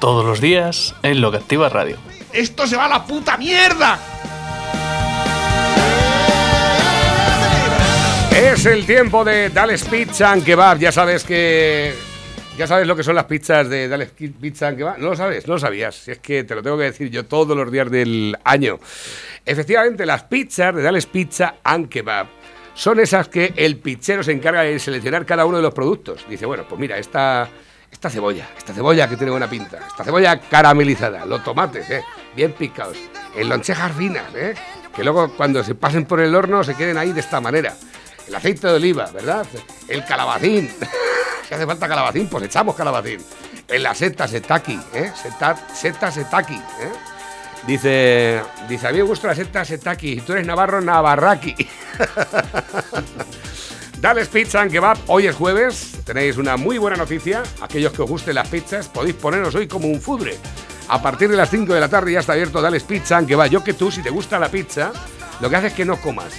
Todos los días en Lo que Activa Radio. ¡Esto se va a la puta mierda! Es el tiempo de Dales Pizza and Kebab. Ya sabes que. Ya sabes lo que son las pizzas de Dales Pizza and Kebab. No lo sabes, no lo sabías. Si es que te lo tengo que decir yo todos los días del año. Efectivamente, las pizzas de Dales Pizza and Kebab son esas que el pizzero se encarga de seleccionar cada uno de los productos. Dice, bueno, pues mira, esta, esta cebolla, esta cebolla que tiene buena pinta, esta cebolla caramelizada, los tomates, eh, bien picados, en lonchejas finas, eh, que luego cuando se pasen por el horno se queden ahí de esta manera el aceite de oliva, ¿verdad? El calabacín. si hace falta calabacín, pues echamos calabacín. En la seta setaki, ¿eh? Seta, seta setaki, ¿eh? Dice, dice, a mí me gusta la seta setaki. Y tú eres navarro, navarraki. Dales Pizza and Kebab. Hoy es jueves. Tenéis una muy buena noticia. Aquellos que os gusten las pizzas, podéis poneros hoy como un fudre. A partir de las 5 de la tarde ya está abierto Dales Pizza and Kebab. Yo que tú, si te gusta la pizza, lo que haces es que no comas.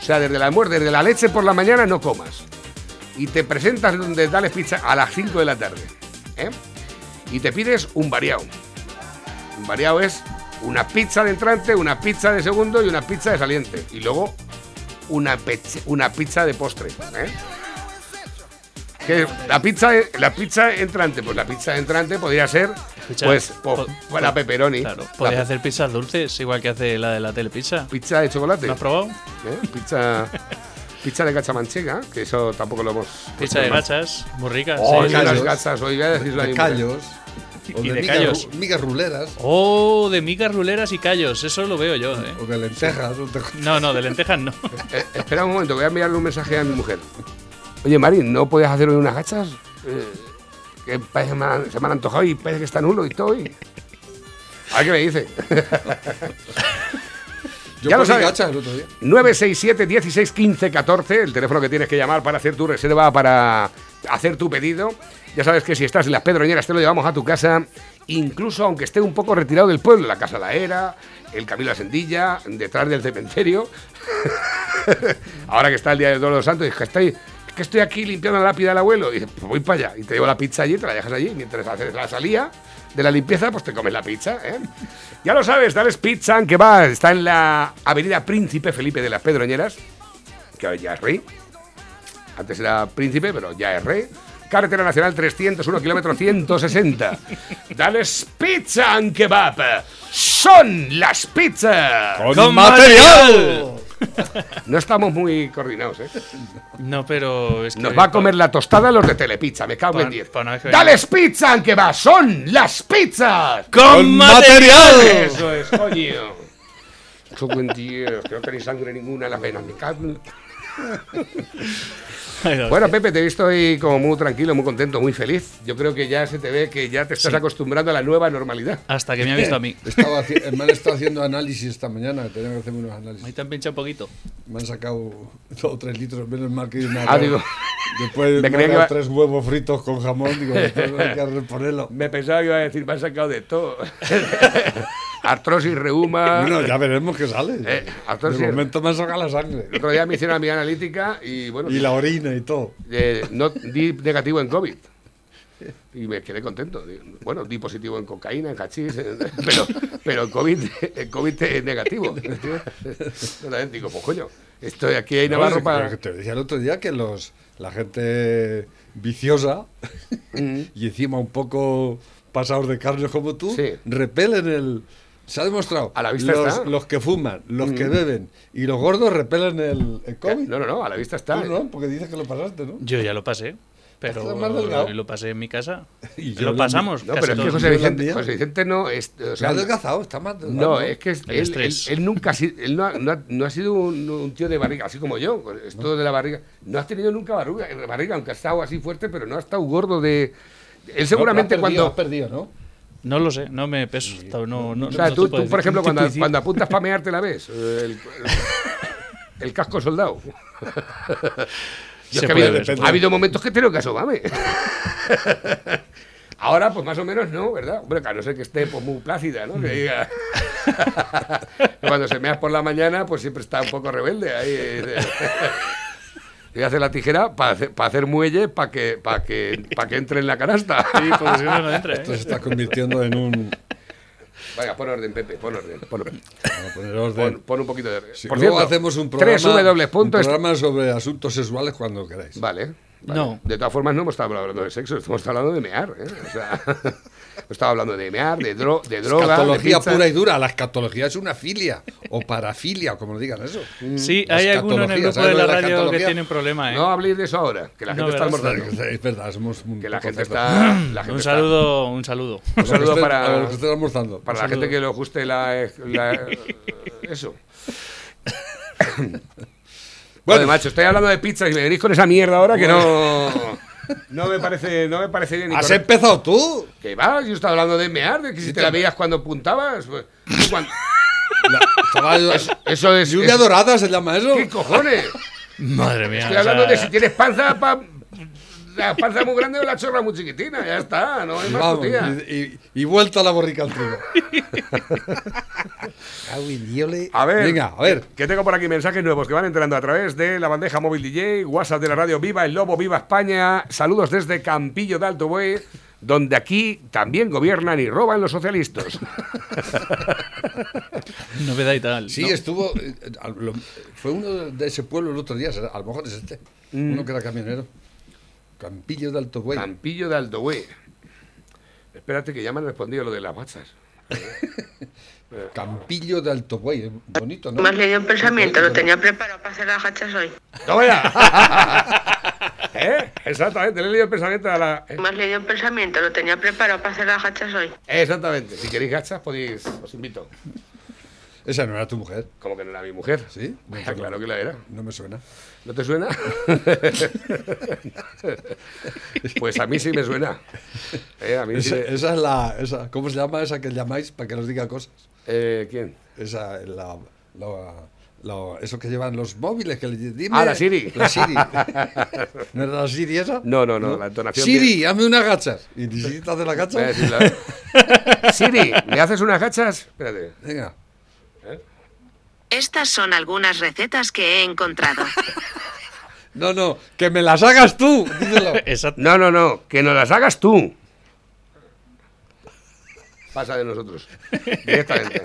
O sea, desde la muerte, desde la leche por la mañana no comas. Y te presentas donde Dales Pizza a las 5 de la tarde. ¿eh? Y te pides un variado. Un variado es una pizza de entrante, una pizza de segundo y una pizza de saliente. Y luego una, peche- una pizza de postre. ¿eh? Que la pizza, la pizza entrante, pues la pizza entrante podría ser, Escucha, pues, po- pues, la pepperoni. Claro, la pe- hacer pizzas dulces, igual que hace la de la telepizza. pizza de chocolate. ¿Lo has probado? ¿eh? Pizza, pizza de cachamanchega, que eso tampoco lo hemos. Pizza de gachas, muy rica. Oh, sí. las gachas, hoy voy a decirlo a mi de mujer. callos. O Y de, de migas, callos. ru- migas ruleras. Oh, de migas ruleras y callos, eso lo veo yo, ¿eh? O de lentejas. No, no, de lentejas no. Eh, espera un momento, voy a enviarle un mensaje a mi mujer. Oye, Mari, ¿no puedes hacer hoy unas gachas? Eh, que parece se me han antojado y parece que está nulo y todo. y- A ver qué me dice. Yo Ya lo sabes. gachas el otro día. 967 16 15 14, el teléfono que tienes que llamar para hacer tu reserva, para hacer tu pedido. Ya sabes que si estás en las Pedroñeras te lo llevamos a tu casa, incluso aunque esté un poco retirado del pueblo, la Casa La Era, el Camino a la Sendilla, detrás del cementerio. Ahora que está el Día de Todos los Santos, es que estoy, es que estoy aquí limpiando la lápida del abuelo. Y dices, pues voy para allá. Y te llevo la pizza allí, te la dejas allí. Mientras haces la salida de la limpieza, pues te comes la pizza. ¿eh? Ya lo sabes, Dales Pizza, que va, está en la avenida Príncipe Felipe de las Pedroñeras, que ya es rey. Antes era príncipe, pero ya es rey. Carretera Nacional 301, kilómetro 160. Dales Pizza and Kebab. Son las pizzas. ¡Con material! No estamos muy coordinados, ¿eh? No, pero es que. Nos va a comer la tostada los de Telepizza, me cago en Pa- 10. pa una vez que ¡Dales Pizza and Kebab! ¡Son las pizzas! ¡Con material! Eso es, coño. Cago en Dios, que no tenéis sangre ninguna en las venas. Me cago en- Bueno, Pepe, te he visto hoy como muy tranquilo, muy contento, muy feliz. Yo creo que ya se te ve que ya te estás acostumbrando a la nueva normalidad. Hasta que me ha visto a mí. Estaba haci- me han estado haciendo análisis esta mañana. Tenía que hacerme unos Ahí análisis. te han pinchado un poquito. Me han sacado dos o tres litros menos mal que me Ah, digo, Después me creía han que tres huevos fritos con jamón. Digo, después hay que reponerlo. me pensaba que iba a decir, me han sacado de todo. Artrosis, reuma. Bueno, ya veremos qué sale. Eh, entonces- de momento me sacado la sangre. El otro día me hicieron a mi analítica y bueno, Y la orina y todo. eh, no di negativo en COVID. Y me quedé contento. Bueno, di positivo en cocaína, en hachís, en- pero, pero en COVID, en COVID es negativo. Entonces digo, pues coño, estoy aquí en Navarro No, para... Te decía el otro día que los la gente viciosa y encima un poco pasados de carne como tú Sí. repelen el. Se ha demostrado. A la vista los, está. los que fuman, los que beben y los gordos repelen el, el COVID. No, no, no, a la vista está. Tú no, porque dices que lo pasaste, ¿no? Yo ya lo pasé. Pero Estás más delgado. lo pasé en mi casa. Y yo lo pasamos. No, casi pero es que. José Vicente. José Vicente no es... O Se sea, ha adelgazado, está más delgado. no, es que es- El él, estrés. él- él nunca ha sido, él no ha, no ha- no ha sido un, un tío de barriga, así como yo, esto de la barriga. No has tenido nunca barriga, barriga, aunque ha estado así fuerte, pero no ha estado gordo de... Él seguramente No, has perdido, cuando... has perdido, ¿no? No lo sé, no me peso. No, no, no, O sea, no tú, tú, por ejemplo, ¿Qué te cuando, cuando apuntas para mear, te la ves. El, casco soldado. Yo es que ha, habido, ver. ha habido momentos que he tenido que asomarme. Ahora, pues más o menos no, ¿verdad? Hombre, a no ser que esté pues, muy plácida, ¿no? Que diga. Cuando se meas por la mañana, pues siempre está un poco rebelde. Ahí. Y hace la tijera para hacer, para hacer muelle para que, para que, para que entre en la canasta. Sí, porque si no, no entra, Esto ¿eh? se está convirtiendo en un. Venga, pon orden, Pepe, pon orden. Pon, Vamos a poner orden. pon- pon un poquito de orden. Sí, Por luego cierto, hacemos un programa, www. un programa sobre asuntos sexuales cuando queráis. Vale. Vale. No. De todas formas, no hemos estado hablando de sexo, estamos hablando de mear. ¿eh? O sea, hemos estado hablando de mear, de, dro de droga. Escatología pura y dura. La escatología es una filia o parafilia, como lo digan eso. Sí, La hay alguno en el grupo ¿sabes de la radio que escatología? tiene un problema, ¿eh? No habléis de eso ahora, que la No, gente está almorzando. Es verdad, somos un Que la gente cerdos. está. La gente un está- saludo, un saludo. un saludo para, a los que estén almorzando. para un la gente saludo. que le guste la, la- eso. Bueno, macho, estoy hablando de pizza y me venís con esa mierda ahora que no. No me parece, no me parece bien. ni ¿Has correcto. empezado tú? ¿Qué va? Yo estaba hablando de mear, de que si te la veías cuando apuntabas. pues, cuando- La- chaval, Eso es. lluvia es- dorada se llama eso. ¿Qué cojones? Madre mía. Estoy o hablando sea, de si tienes panza, pa- la panza muy grande o la chorra muy chiquitina. Ya está, no hay más Vamos, y, y- y vuelta a la borrica al trigo. A ver, Venga, a ver. Que tengo por aquí mensajes nuevos que van entrando a través de la bandeja móvil DJ, WhatsApp de la radio Viva el Lobo, Viva España. Saludos desde Campillo de Alto Buey, donde aquí también gobiernan y roban los socialistas. Novedad y tal. Sí, ¿no? estuvo. eh, fue uno de ese pueblo el otro día, a lo mejor es este. Mm. Uno que era camionero. Campillo de Alto Buey. Campillo de Alto Buey. Espérate que ya me han respondido lo de las WhatsApp. Campillo de Alto Buey. eh, Bonito, ¿no? Me has leído un pensamiento, lo tenía preparado para hacer las hachas hoy. ¡Toma ya! ¿Eh? Exactamente, le he leído el pensamiento a la... ¿eh? Me has leído un pensamiento, lo tenía preparado para hacer las hachas hoy. Exactamente. Si queréis gachas, podéis... Os invito. Esa no era tu mujer. Como que no era mi mujer. ¿Sí? No, claro que la era. No me suena. ¿No te suena? pues a mí sí me suena. Eh, a mí sí Esa, me- esa es la. Esa, ¿Cómo se llama esa que llamáis para que nos diga cosas? Eh, ¿Quién? Esa, la, la- la- eso que llevan los móviles. Que le, dime, Ah, la Siri. La Siri. ¿No era la Siri esa? No, no, no, la entonación Siri, hazme unas gachas. Y siquiera te hace la Voy a gacha. decirla. Siri, ¿me haces unas gachas? Espérate. Venga. Estas son algunas recetas que he encontrado. No, no, que me las hagas tú. Díselo. Exacto. No, no, no, que nos las hagas tú. Pasa de nosotros. Directamente.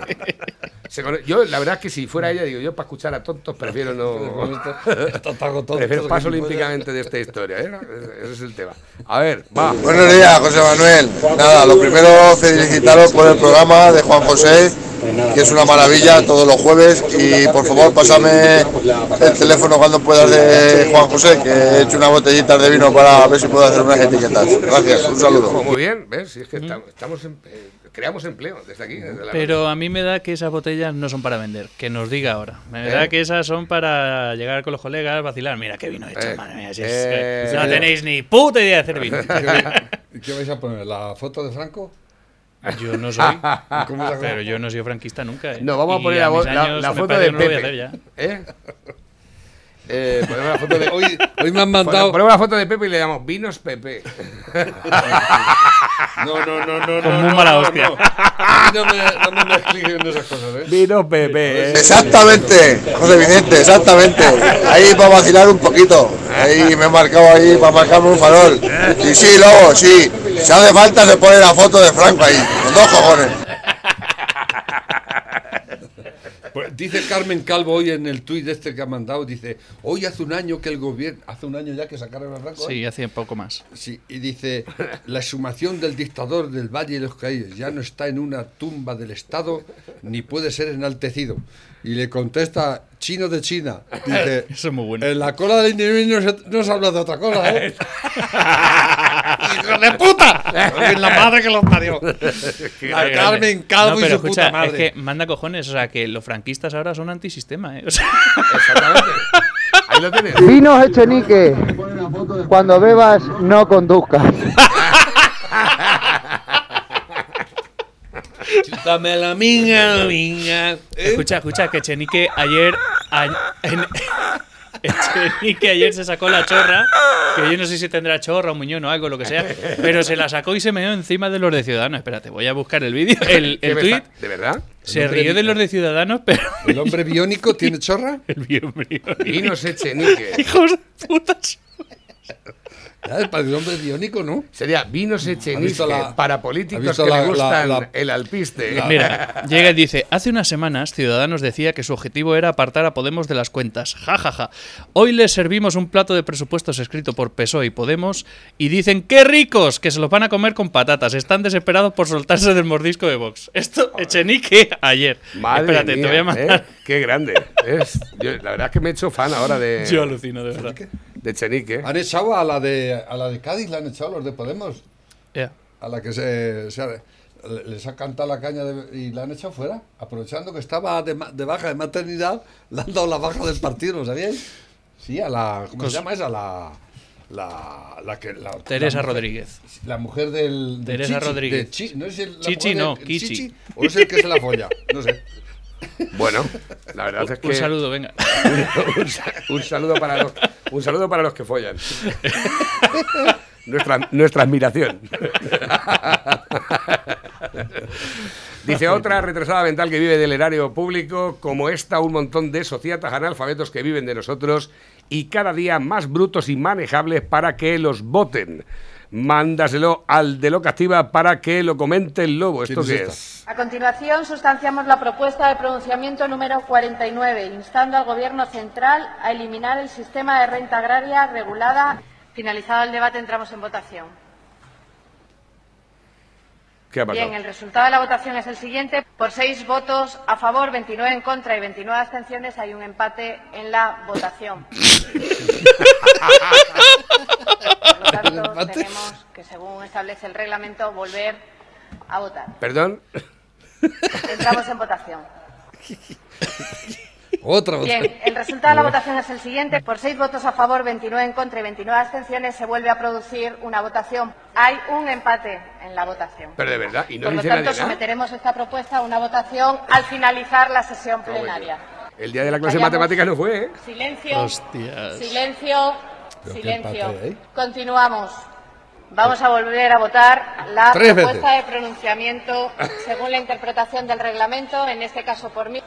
Se cono- Yo, la verdad es que si fuera ella, digo, yo para escuchar a tontos prefiero no. Prefiero paso olímpicamente de esta historia, ¿eh? Ese es el tema. A ver, va. Buenos días, José Manuel. Nada, lo primero felicitaros por el programa de Juan José, que es una maravilla todos los jueves. Y por favor, pásame el teléfono cuando puedas de Juan José, que he hecho una botellita de vino para ver si puedo hacer unas etiquetas. Gracias, un saludo. Muy bien, ¿ves? Si es que estamos, estamos en- eh, creamos empleo desde aquí. Desde la Pero a mí me da que esas botellas no son para vender. Que nos diga ahora. Me ¿Eh? da que esas son para llegar con los colegas, vacilar. Mira qué vino he hecho, Eh, madre mía. si es eh, que no tenéis ni puta idea de hacer vino. ¿Y ¿Qué vais a poner? ¿La foto de Franco? Yo no soy. ¿Cómo es la Pero yo no soy franquista nunca. ¿eh? No, vamos a Y poner la, vo- la- la me foto de no lo voy a Pepe. hacer ya. ¿Eh? Ponemos la foto de. Hoy, hoy me han mandado. Ponemos la foto de Pepe y le llamamos Vinos Pepe. No, no, no, no. Con no, muy no, mala no, hostia. no. A mí no me, no me esas cosas, ¿eh? Vinos Pepe. ¿eh? Exactamente, José Vicente, exactamente. Ahí para vacilar un poquito. Ahí me he marcado ahí para marcarme un farol. Y sí, luego, sí. Si hace falta se pone la foto de Franco ahí, con dos cojones. Pues dice Carmen Calvo hoy en el tuit este que ha mandado, dice, hoy hace un año que el gobierno, hace un año ya que sacaron a Franco. Sí, hace poco más. Sí, y dice, la exhumación del dictador del Valle de los Caídos ya no está en una tumba del Estado ni puede ser enaltecido. Y le contesta, chino de China, dice, Eso es muy bueno. en la cola del individuo no se, no se habla de otra cosa, ¿eh? ¡Hijo de puta! En la madre que los parió. La Carmen Calvo No, y pero su escucha, puta madre. es que manda cojones. O sea, que los franquistas ahora son antisistema, ¿eh? O sea, Exactamente. Ahí lo tienes. Vinos Echenique. Cuando bebas, no conduzcas. Dame la minga, la minga. ¿eh? Escucha, escucha, que Chenique ayer. a- en- Chenique ayer se sacó la chorra. Que yo no sé si tendrá chorra, un muñón o algo, lo que sea. Pero se la sacó y se meó encima de los de Ciudadanos. Espérate, voy a buscar el vídeo. El, ¿Qué el tweet. está- ¿De verdad? Se rió de los de Ciudadanos, pero. ¿El hombre biónico tiene chorra? El bienvenido. Vinos Echenique. Hijos de putas. Para el hombre biónico, ¿no? Sería vinos Echenique la- para políticos que la- le gustan la- la- el alpiste. Mira, llega y dice, hace unas semanas Ciudadanos decía que su objetivo era apartar a Podemos de las cuentas. Ja, ja, ja. Hoy les servimos un plato de presupuestos escrito por PSOE y Podemos y dicen, ¡qué ricos! Que se los van a comer con patatas. Están desesperados por soltarse del mordisco de Vox. Esto, Echenique, ayer. Madre Espérate, mía, te voy a mandar. ¿eh? Qué grande. Es, yo- la verdad es que me he hecho fan ahora de, Yo alucino, de verdad. De Echenique. Han echado a la de a la de Cádiz, la han echado los de Podemos. Ya. A la que se, se ha- les ha cantado la caña de- y la han echado fuera. Aprovechando que estaba de, ma- de baja de maternidad, le han dado la baja del partido, ¿lo sabíais? Sí, a la. ¿Cómo se llama esa? La. La, la que, la, Teresa la mujer- Rodríguez. La mujer del. de Teresa Chichi, Rodríguez. de Chi- no es el, Chichi no, Kichi. Chichi, O es el que se la folla. No sé. Bueno, la verdad es que Un saludo, venga. un, sa- un saludo para los, un saludo para los que follan. Nuestra, nuestra admiración. Dice otra retrasada mental que vive del erario público, como esta, un montón de sociatas analfabetos que viven de nosotros y cada día más brutos y manejables para que los voten. Mándaselo al de Loca Activa para que lo comente el lobo. ¿Esto ¿Quién es qué es? A continuación, sustanciamos la propuesta de pronunciamiento número 49, instando al Gobierno central a eliminar el sistema de renta agraria regulada. Finalizado el debate, entramos en votación. ¿Qué ha pasado? Bien, el resultado de la votación es el siguiente. Por seis votos a favor, 29 en contra y 29 abstenciones, hay un empate en la votación. Por lo tanto, tenemos que, según establece el reglamento, volver a votar. ¿Perdón? Entramos en votación. Otra, otra. Bien, el resultado de la votación es el siguiente. Por seis votos a favor, 29 en contra y 29 abstenciones, se vuelve a producir una votación. Hay un empate en la votación. Pero de verdad, y no Por lo dice tanto, nadie nada. someteremos esta propuesta a una votación al finalizar la sesión plenaria. El día de la clase de matemáticas no fue, ¿eh? Silencio. Hostias. Silencio. Pero Silencio. empate hay. Continuamos. Vamos a volver a votar la Tres propuesta veces. de pronunciamiento según la interpretación del reglamento, en este caso por mí.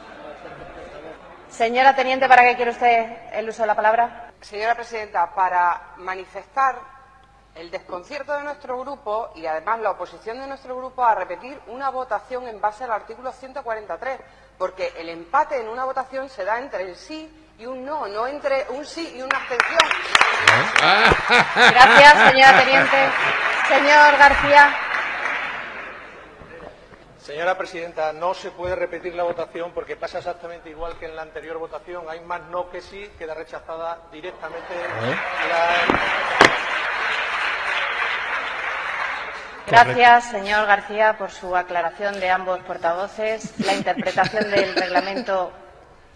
Señora Teniente, ¿para qué quiere usted el uso de la palabra? Señora Presidenta, para manifestar el desconcierto de nuestro grupo y además la oposición de nuestro grupo a repetir una votación en base al artículo 143, porque el empate en una votación se da entre el sí y un no, no entre un sí y una abstención. Gracias, señora Teniente. Señor García. Señora Presidenta, no se puede repetir la votación porque pasa exactamente igual que en la anterior votación. Hay más no que sí, queda rechazada directamente la... Gracias, señor García, por su aclaración de ambos portavoces. La interpretación del reglamento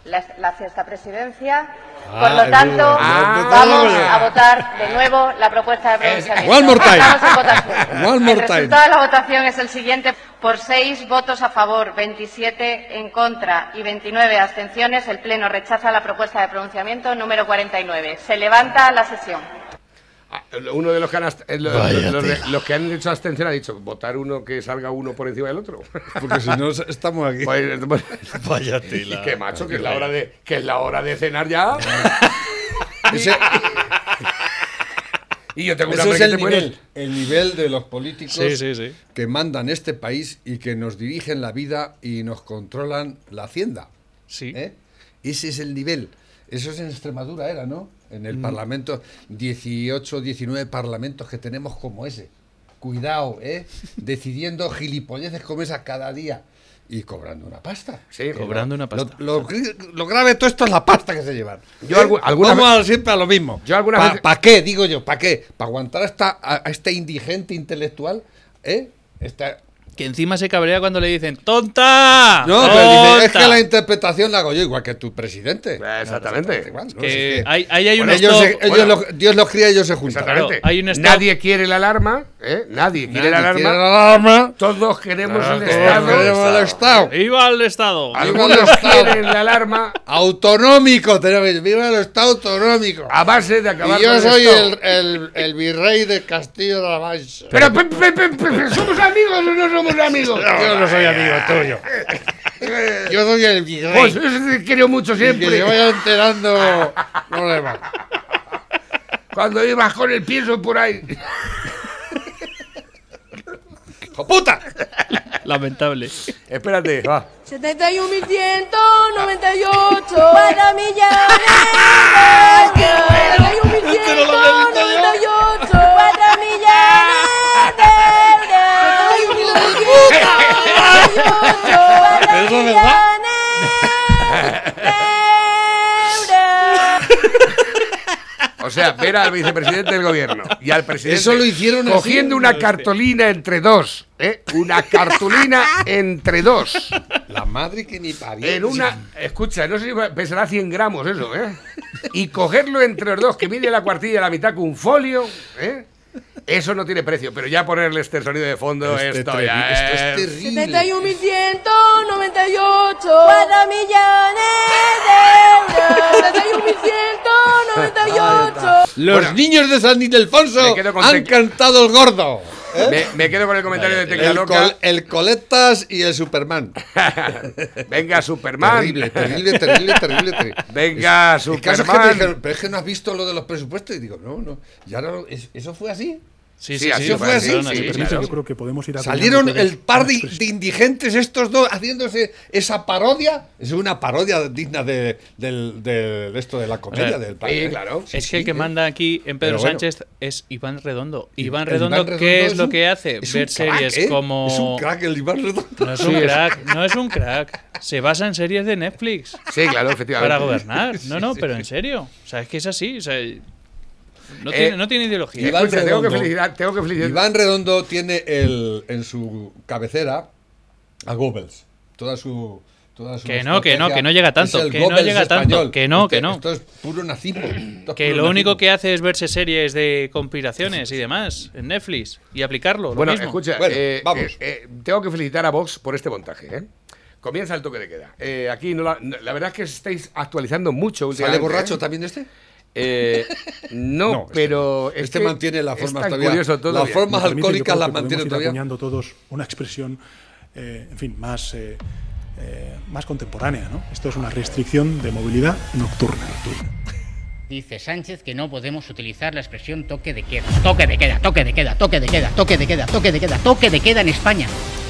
la, la hace esta presidencia. Por Ah, lo es tanto, vamos Ah. a votar de nuevo la propuesta de pronunciamiento. One more time. Estamos en votación. One more el time. resultado de la votación es el siguiente. Por seis votos a favor, 27 en contra y 29 abstenciones, el Pleno rechaza la propuesta de pronunciamiento número 49. Se levanta la sesión. Ah, Uno de los que han, eh, los, tela. que han hecho abstención ha dicho votar uno que salga uno por encima del otro. Porque si no, estamos aquí. Pues, pues, Vaya y que macho, que es la hora de, que es la hora de cenar ya. Ese, Y yo tengo hambre es el nivel, el nivel de los políticos Sí, sí, sí. que mandan este país y que nos dirigen la vida y nos controlan la hacienda. Sí. ¿eh? Ese es el nivel. Eso es en Extremadura, era, ¿no? En el Parlamento, 18, 19 parlamentos que tenemos como ese. Cuidado, ¿eh? Decidiendo gilipolleces como esa cada día y cobrando una pasta. Sí, Cobrando una pasta. Lo, lo gr- lo grave de todo esto es la pasta que se llevan. Yo algu- alguna Vamos a- siempre a lo mismo. Yo alguna ¿Para vez- qué? Digo yo, ¿para qué? ¿Para aguantar a, esta, a, a este indigente intelectual? ¿Eh? Esta, Que encima se cabrea cuando le dicen ¡Tonta! No, pero dice, es que la interpretación la hago yo igual que tu presidente. Exactamente. Ahí, ahí hay un Bueno, ellos stop. se- ellos bueno. los- Dios los cría y ellos se juntan. Exactamente. Claro, hay un. Nadie quiere la alarma, ¿eh? Nadie quiere la Nadie alarma. quiere la alarma. Todos queremos el Todos Estado. queremos el Estado. ¡Viva el Estado! Algunos Viva el Estado. quieren la alarma Autonómico, tenemos que viva el Estado autonómico. a base de acabar Y yo con el soy Estado. el, el, el virrey de Castillo de la Mancha. Pero, pe- pe- pe- pe- ¿somos amigos o no somos amigos? yo no soy amigo tuyo. Yo soy el virrey. Pues eso te quiero mucho Y que se siempre. vaya enterando problemas. Cuando ibas con el pienso por ahí. ¡Hijo puta! Lamentable. Espérate, va. 71.198 para millones. 71.198 para ¿Eso es verdad? O sea, ver al vicepresidente del gobierno y al presidente Eso lo hicieron así. cogiendo una cartulina entre dos, ¿eh? Una cartulina entre dos. La madre que ni parió. En una, escucha, no sé si pesará 100 gramos eso, ¿eh? Y cogerlo entre los dos, que mide la cuartilla a la mitad con un folio, ¿eh? Eso no tiene precio, pero ya ponerle este sonido de fondo, Este esto ya esto es es- terrible. 71.198 para millones de euros. 71.198 Los Bueno. niños de San Ildefonso han cantado el gordo. ¿eh? Me, me quedo con el comentario de Tecla El, Loca. col- el Coletas y el Superman. Venga, Superman. Terrible, terrible, terrible, terrible, terrible. Venga, El caso es que me Superman. dijeron, pero es que no has visto lo de los presupuestos. Y digo, no, no. Ya no, es- ¿Eso fue así? Sí, Sí, sí, así sí. fue así, claro. Yo creo que podemos ir Salieron el par de, indigentes estos dos haciéndose esa parodia. Es una parodia digna de, del- de- de esto de la comedia O sea, del país. sí, ¿eh? claro. Sí, Es que el que ¿eh? manda aquí en Pedro bueno. Sánchez es Iván Redondo. Iván Redondo, Iván ¿qué es lo un- que hace? es Ver crack, series ¿eh? como... Es un crack el Iván Redondo. No es un crack, no es un crack. Se basa en series de Netflix Sí, claro, efectivamente. para gobernar. No, no, pero en serio. O sea, es que es así. O sea, no, Eh, tiene, no tiene ideología. Iván Escucha, tengo que Redondo. felicitar, tengo que felicitar. Iván Redondo tiene el, en su cabecera a Goebbels. Toda su. Toda su Que no, que no, que no llega tanto, que no llega tanto, español. que no, que Esto- no. Esto es puro nazismo. es Que puro lo único nazismo. que hace es verse series de conspiraciones y demás en Netflix y aplicarlo. lo Bueno, mismo. escucha, Bueno, eh, vamos. eh, eh, tengo que felicitar a Vox por este montaje. ¿eh? Comienza el toque de queda. Eh, aquí no la, no- la verdad es que estáis actualizando mucho ¿Sale borracho ¿eh? también este? Eh, no, No, este pero es este que mantiene la forma todavía- curioso todo la ya. forma- Me permite, yo alcohólicas las mantiene todavía. acuñando todos una expresión, eh, en fin, más, eh, eh, más contemporánea. ¿no? Esto es una restricción de movilidad nocturna. Dice Sánchez que no podemos utilizar la expresión toque de queda. Toque de queda, toque de queda, toque de queda, toque de queda, toque de queda, toque de queda en España.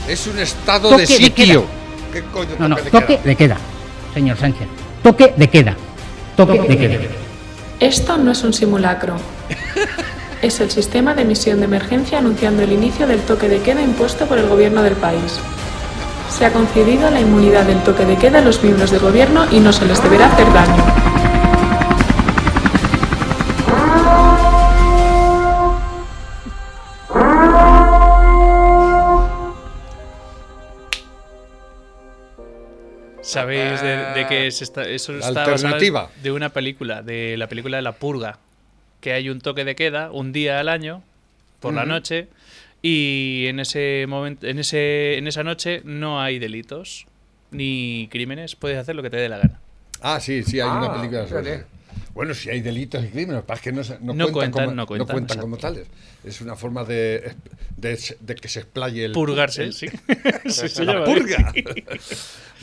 Es un estado Toque de de sitio. ¿Qué coño No, no, toque de toque queda? de queda, señor Sánchez. Toque de queda. Toque de queda. Esto no es un simulacro. Es el sistema de emisión de emergencia anunciando el inicio del toque de queda impuesto por el gobierno del país. Se ha concedido la inmunidad del toque de queda a los miembros del gobierno y no se les deberá hacer daño. ¿Sabéis de, de qué es esta, eso La está basado alternativa. de una película, de la película de La Purga, que hay un toque de queda un día al año por la noche y en ese momento en ese en esa noche no hay delitos ni crímenes, puedes hacer lo que te dé la gana. Ah, sí, sí, hay Ah, una película sobre fíjate. eso. Bueno, si hay delitos y crímenes, es que no, se- no, No cuentan, cuentan, como, no cuentan, como tales. Es una forma de, de, de que se explaye el. Purgarse, el- sí. Sí, se la llama purga.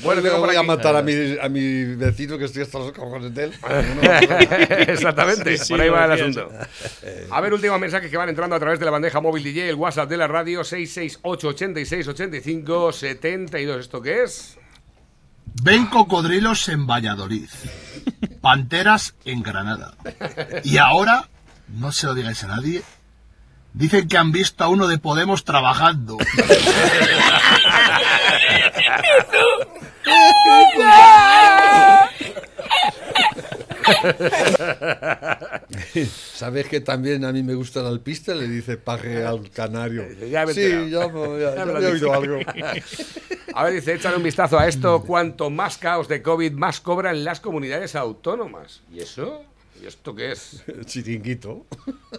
Bueno, tengo yo voy a matar a mi, a mi vecino que estoy hasta los cojones de él. Exactamente, Sí, por ahí va el asunto. A ver, últimos mensajes que van entrando a través de la bandeja móvil DJ, el WhatsApp de la radio 668 86 85 72. ¿Esto qué es? Ven cocodrilos en Valladolid. Panteras en Granada. Y ahora, no se lo digáis a nadie, dicen que han visto a uno de Podemos trabajando. ¿Sabes que también a mí me gusta el alpista? Le dice paje al canario. Ya me he sí, ya, me- ya- Ya ya me lo he oído algo. A ver, dice, échale un vistazo a esto. Cuanto más caos de COVID, más cobran las comunidades autónomas. ¿Y eso? ¿Y esto qué es? Chiringuito.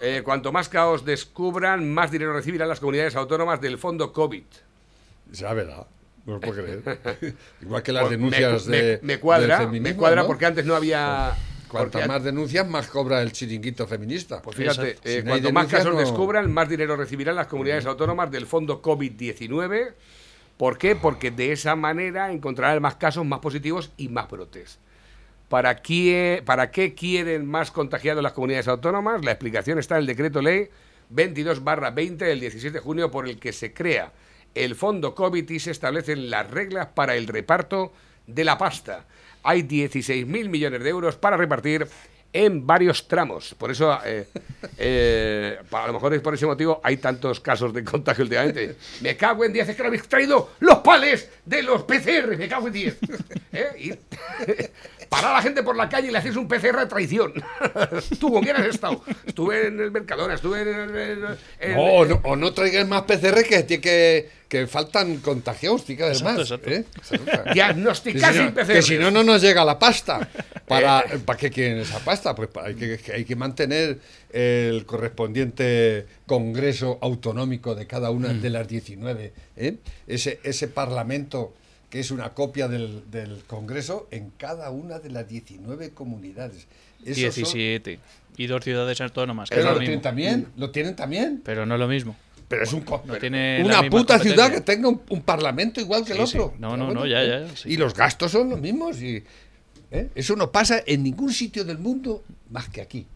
Eh, cuanto más caos descubran, más dinero recibirán las comunidades autónomas del fondo COVID. Ya verá. No lo puedo creer. Igual que las Pues denuncias me, de. me cuadra, del me cuadra ¿no? porque antes no había... Cuantas porque más denuncias, más cobra el chiringuito feminista. Pues fíjate, eh, Si no hay cuanto más casos no- descubran, más dinero recibirán las comunidades autónomas del fondo COVID-19. ¿Por qué? Porque de esa manera encontrarán más casos, más positivos y más brotes. ¿Para qué, ¿Para qué quieren más contagiados las comunidades autónomas? La explicación está en el decreto ley 22-20 del 17 de junio por el que se crea el fondo COVID y se establecen las reglas para el reparto de la pasta. Hay 16.000 millones de euros para repartir en varios tramos. Por eso, eh, eh, a lo mejor es por ese motivo, hay tantos casos de contagio últimamente. Me cago en 10, es que no habéis traído los pales de los PCR, me cago en 10. ¿Eh? Parar a la gente por la calle y le hacéis un PCR a traición. ¿Tú con quién has estado? Estuve en el Mercadona, estuve en... el- en- en- No, o no, o no traigan más PCR que, que, que faltan contagiados, haber Exacto, más. exacto. ¿eh? Exacto. Diagnosticar Que si no- sin PCR. Que si no, no nos llega la pasta. ¿Para, ¿para qué quieren esa pasta? Pues para- hay que, que hay que mantener el correspondiente congreso autonómico de cada una de las 19. ¿eh? Ese, ese parlamento que es una copia del, del congreso en cada una de las 19 comunidades. Esos son- 17. Y dos ciudades autónomas. que Pero es lo lo tienen también, lo tienen también. Pero no es lo mismo. Pero es un No tiene una puta ciudad que tenga un, un parlamento igual que el sí. otro. No, no, no, ya, ya, ya, sí. Y los gastos son los mismos. Y, ¿eh? Eso no pasa en ningún sitio del mundo más que aquí.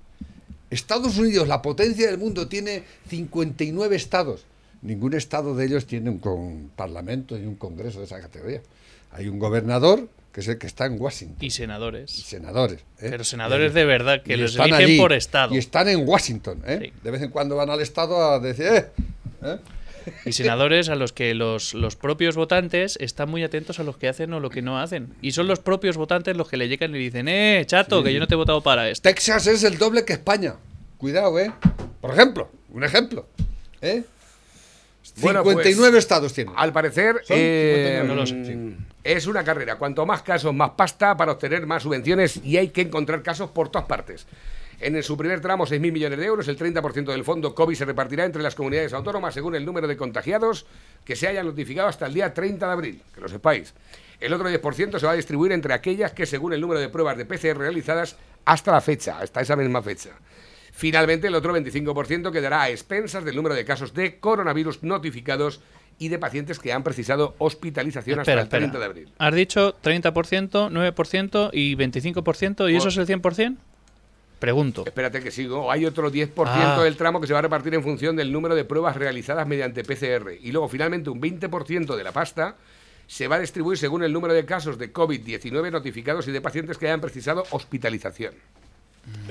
Estados Unidos, la potencia del mundo, tiene 59 estados. Ningún estado de ellos tiene un con- parlamento y un congreso de esa categoría. Hay un gobernador que es el que está en Washington. Y senadores. senadores. ¿eh? Pero senadores Y- de verdad, que y los eligen allí, por estado. Y están en Washington. ¿eh? De vez en cuando van al estado a decir, "Eh, ¿eh? Y senadores a los que los, los propios votantes están muy atentos a los que hacen o lo que no hacen. Y son los propios votantes los que le llegan y dicen, eh, chato, Sí. que yo no te he votado para esto. Texas es el doble que España. Cuidado, ¿eh? Por ejemplo, un ejemplo. ¿eh? Bueno, 59 pues, estados tienen. Al parecer, eh, 59, no lo sé, mm, es una carrera. Cuanto más casos, más pasta para obtener más subvenciones y hay que encontrar casos por todas partes. En su primer tramo, 6.000 millones de euros, el 30% del fondo COVID se repartirá entre las comunidades autónomas según el número de contagiados que se hayan notificado hasta el día 30 de abril, que lo sepáis. El otro 10% se va a distribuir entre aquellas que según el número de pruebas de PCR realizadas hasta la fecha, hasta esa misma fecha. Finalmente, el otro 25% quedará a expensas del número de casos de coronavirus notificados y de pacientes que han precisado hospitalización Espera, hasta el 30 espera. de abril. Has dicho 30%, 9% y 25% y eso es el 100%? Pregunto. Espérate que sigo. Hay otro 10% Ah. del tramo que se va a repartir en función del número de pruebas realizadas mediante PCR. Y luego, finalmente, un 20% de la pasta se va a distribuir según el número de casos de COVID-19 notificados y de pacientes que hayan precisado hospitalización.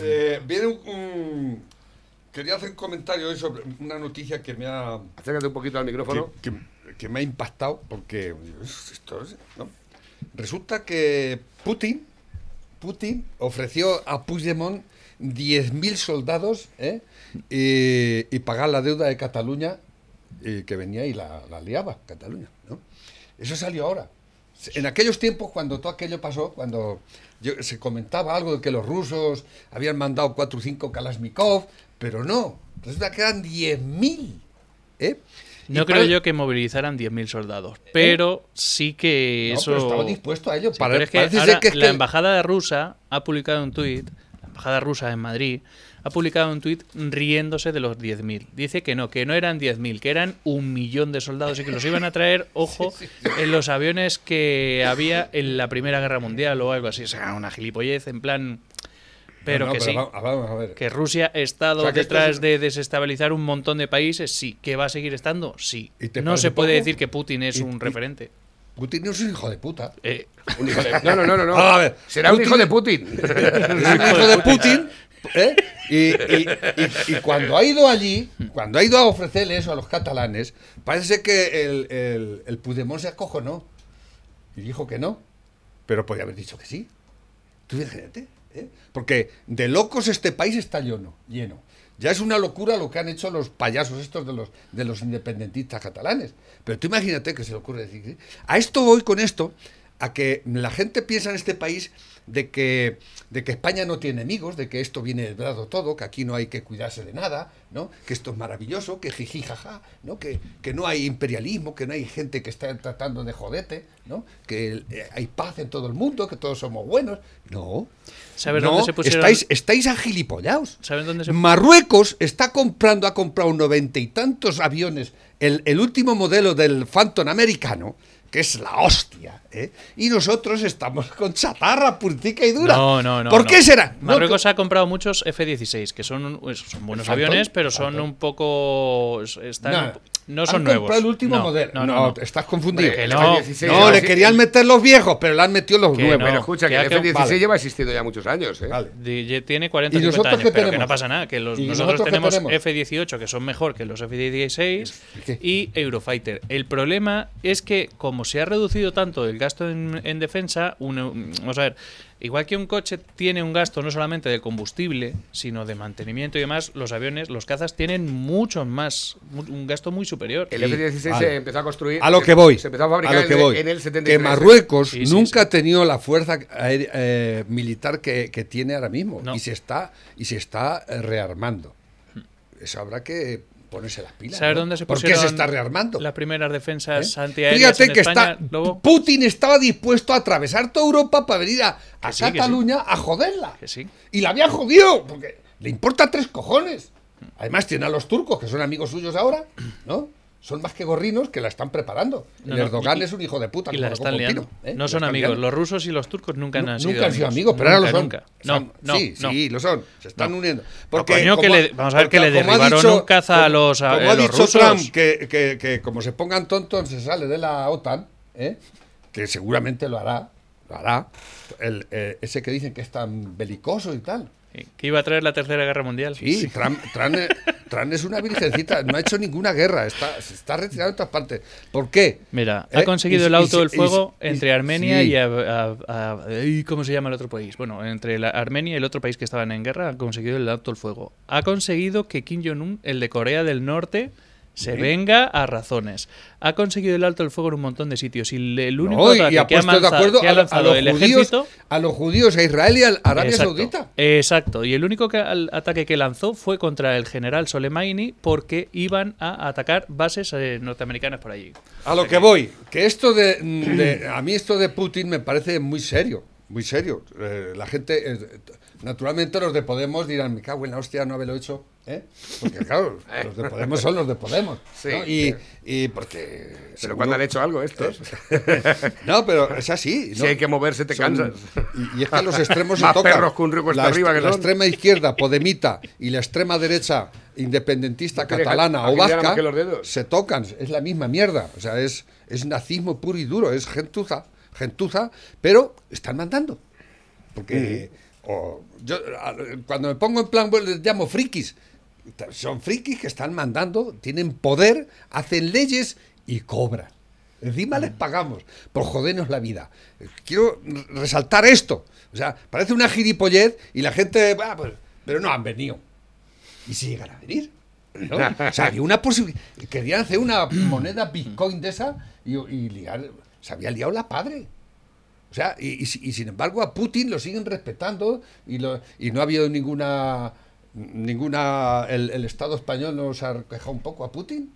Eh, viene un, un- Quería hacer un comentario hoy sobre una noticia que me ha... Acércate un poquito al micrófono. Que, que- que me ha impactado porque... esto es- ¿no? Resulta que Putin, Putin ofreció a Puigdemont 10.000 soldados ¿eh? y, y pagar la deuda de Cataluña y que venía y la, la liaba, Cataluña. ¿no? Eso salió ahora. En aquellos tiempos, cuando todo aquello pasó, cuando yo- se comentaba algo de que los rusos habían mandado 4 o 5 Kalashnikov, pero no, resulta que eran 10.000. ¿eh? No Y creo para- yo que movilizaran 10.000 soldados, pero sí que No, eso... pero estaba dispuesto a ello. Sí, Para- pero es que parece ahora ser que es la que- embajada rusa ha publicado un tuit, la embajada rusa en Madrid, ha publicado un tuit riéndose de los 10.000. Dice que no, que no eran 10.000, que eran un millón de soldados y que los iban a traer, ojo, en los aviones que había en la Primera Guerra Mundial o algo así. O sea, una gilipollez en plan... Pero No, no, que pero sí. va- vamos a ver. Que Rusia ha estado O sea, detrás es- de desestabilizar un montón de países, sí. ¿Que va a seguir estando? Sí. ¿Y te No se puede poco? decir que Putin es Y- un y- referente. Putin es un hijo de puta. Eh, Un hijo de- No, no, no, no. no. A ver, Será un hijo de Putin. Un hijo de Putin. ¿Eh? Y, cuando ha ido allí, cuando ha ido a ofrecerle eso a los catalanes, parece que el, el, el se acojonó y dijo que no, pero podía haber dicho que sí. Tú imagínate, ¿eh? Porque de locos este país está lleno, lleno. Ya es una locura lo que han hecho los payasos estos de los, de los independentistas catalanes. Pero tú imagínate que se le ocurre decir... ¿sí? A esto voy con esto, a que la gente piensa en este país de que, de que España no tiene enemigos, de que esto viene dado todo, que aquí no hay que cuidarse de nada, ¿no? que esto es maravilloso, que jiji jaja, ¿no? que, que no hay imperialismo, que no hay gente que está tratando de jodete, ¿no? que eh, hay paz en todo el mundo, que todos somos buenos. No. ¿Sabes no, dónde se pusieron? estáis, estáis agilipollados. ¿Sabes dónde se Marruecos está comprando, ha comprado noventa y tantos aviones, el, el último modelo del Phantom americano, que es la hostia, ¿eh? y nosotros estamos con chatarra purtica y dura. No, no, no. ¿Por no. qué será? No, Marruecos ha comprado muchos F-16, que son, son buenos aviones, pero son un poco. Están No, no han son nuevos. comprado el último No, modelo. No, No, no, no. estás confundido. Hombre, que no. No, le querían meter los viejos, pero le han metido los nuevos. no, Pero escucha, que que el ha que- F-16 vale. lleva existiendo ya muchos años, ¿eh? Ya Tiene 40 o ¿Y 50 nosotros años, pero que no tenemos? pasa nada. Que los, ¿Y nosotros nosotros tenemos tenemos? F-18, que son mejor que los F-16 ¿Qué? y Eurofighter. El problema es que, como se ha reducido tanto el gasto en, en defensa, un- vamos a ver, igual que un coche tiene un gasto no solamente de combustible, sino de mantenimiento y demás, los aviones, los cazas tienen mucho más, un gasto muy superior. El F-16 Vale. se empezó a construir. A lo que voy. Se empezó a fabricar a lo que en, el- voy. en el 73. que Marruecos Sí, sí, nunca sí. ha tenido la fuerza aérea- eh, militar que, que tiene ahora mismo No. y se está y se está eh, rearmando. Eso habrá que ponerse las pilas. ¿Sabes ¿no? dónde se ¿Por qué se está rearmando? las primeras defensas ¿Eh? antiaéreas Fíjate en que España, está Lobo? Putin estaba dispuesto a atravesar toda Europa para venir a, a Que sí, que sí. Cataluña a joderla. Que sí. Y la había jodido, porque le importa tres cojones. Además tiene a los turcos, que son amigos suyos ahora, ¿no? Son más que gorrinos que la están preparando. No, Erdogan y- es un hijo de puta. Y la están liando. Pino, ¿eh? No son amigos. liando. Los rusos y los turcos nunca han sido Nunca han sido amigos. amigos, pero ahora lo son. nunca. No, sí, sí, lo son. Se están uniendo. No, Porque, coño, que como- le- vamos a ver que le derribaron un caza a los- a- Como ha los dicho rusos. Trump, que, que- que como se pongan tontos se sale de la OTAN, ¿eh? que seguramente lo hará, lo hará, el, eh, ese que dicen que es tan belicoso y tal. Sí, Que iba a traer la tercera guerra mundial. Sí, Trump, Trump es- una virgencita, no ha hecho ninguna guerra, está, se está todas partes. ¿Por qué? Mira, ¿Eh? ha conseguido el auto del fuego y- entre Armenia sí. y a- a- a- ay, ¿cómo se llama el otro país? Bueno, entre la Armenia y el otro país que estaban en guerra ha conseguido el auto del fuego. Ha conseguido que Kim Jong-un, el de Corea del Norte, se venga a razones. Ha conseguido el alto del fuego en un montón de sitios y el, el único No, y- ha que ha, de acuerdo que ha a, lo- a lanzado los el judíos, ejército a los judíos, a Israel y a Arabia Exacto, Saudita. Exacto. Y el único que- ataque que lanzó fue contra el general Soleimani porque iban a atacar bases eh, norteamericanas por allí. A lo que voy, que esto de, de- a mí esto de Putin me parece muy serio, muy serio. Eh, la gente, eh, naturalmente los de Podemos dirán, me cago en la hostia no haberlo hecho, ¿eh? Porque claro, los de Podemos son los de Podemos. Sí, ¿no? y, y porque... Pero seguro- cuando han hecho algo estos. No, pero es así. Si ¿no? hay que moverse, te Son- cansas. Y, y es que los extremos se Más tocan. perros río cuesta la, arriba que la son. extrema izquierda, podemita, y la extrema derecha, independentista, No catalana o vasca, se tocan. Es la misma mierda. O sea, es, es nazismo puro y duro. Es gentuza, gentuza, pero están mandando. Porque o, yo, cuando me pongo en plan, pues, les llamo frikis. Son frikis que están mandando, tienen poder, hacen leyes y cobran. Encima les pagamos por jodernos la vida. Quiero resaltar esto. O sea, parece una gilipollez y la gente, "Ah, pues, pero no han venido. ¿Y si llegan a venir? ¿no? O sea, había una posibilidad. Querían hacer una moneda Bitcoin de esa y, y liar. Se había liado la padre. O sea, y, y sin embargo a Putin lo siguen respetando y, lo- y no ha habido ninguna ninguna el, el Estado español nos ha quejado un poco a Putin.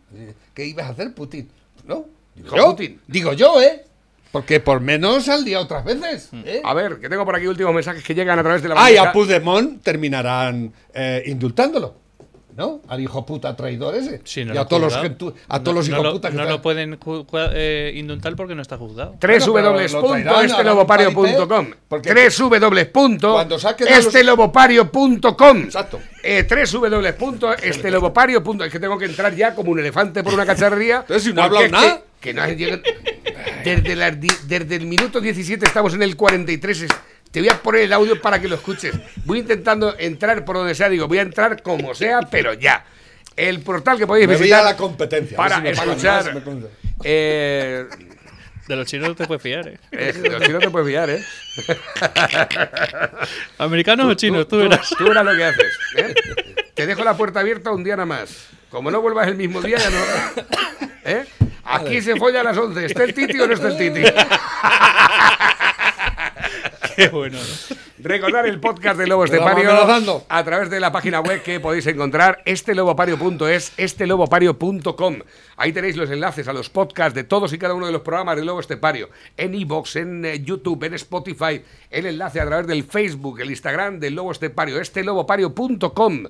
¿Qué ibas a hacer, Putin? ¿No? Digo yo, Putin. digo yo, ¿eh? Porque por menos al día otras veces. ¿eh? A ver, que tengo por aquí últimos mensajes que llegan a través de la Ah, y a. Puigdemont terminarán eh, indultándolo. ¿No? Al hijo puta traidor ese. Sí, no y lo a todos los, gentu- a todos No- los no hijos lo- putas que No están- lo pueden eh, indultar porque no está juzgado. www.estelobopario.com www.estelobopario.com Exacto. eh, www.estelobopario.com Es que tengo que entrar ya como un elefante por una cacharrería. Entonces, si no hablan nada. Que, que no hay- llega- desde, desde el minuto 17 estamos en el 43. es- Te voy a poner el audio para que lo escuches. Voy intentando entrar por donde sea. Digo, voy a entrar como sea, pero ya. El portal que podéis Me voy visitar a la competencia. para si me pagan escuchar más, me consta. eh, De los chinos no te puedes fiar, ¿eh? Eh, de los chinos te puedes fiar, ¿eh? ¿Americanos o chinos? Tú verás. Tú verás lo que haces. ¿eh? Te dejo la puerta abierta un día nada más. Como no vuelvas el mismo día, ya no. ¿eh? Aquí se folla a las 11. ¿Está el Titi o no está el Titi? Qué bueno. Recordar el podcast de Lobo Estamos Estepario amenazando. a través de la página web que podéis encontrar estelobopario.es, estelobopario.com. Ahí tenéis los enlaces a los podcasts de todos y cada uno de los programas de Lobo Estepario. En iBox, en eh, YouTube, en Spotify, el enlace a través del Facebook, el Instagram del Lobo Estepario, estelobopario.com.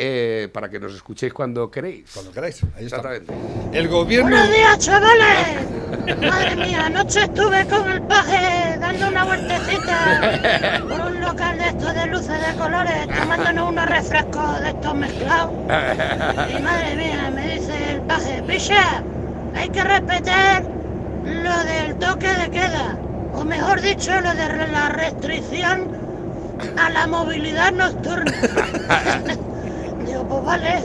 Eh, para que nos escuchéis cuando queréis. Cuando queráis. Ahí está. Exactamente. El gobierno. Buenos días, chavales. Madre mía, anoche estuve con el paje dando una vueltecita por un local de estos de luces de colores, tomándonos unos refrescos de estos mezclados. Y madre mía, me dice el paje, Pisha, hay que respetar lo del toque de queda, o mejor dicho, lo de la restricción a la movilidad nocturna. Digo, pues vale.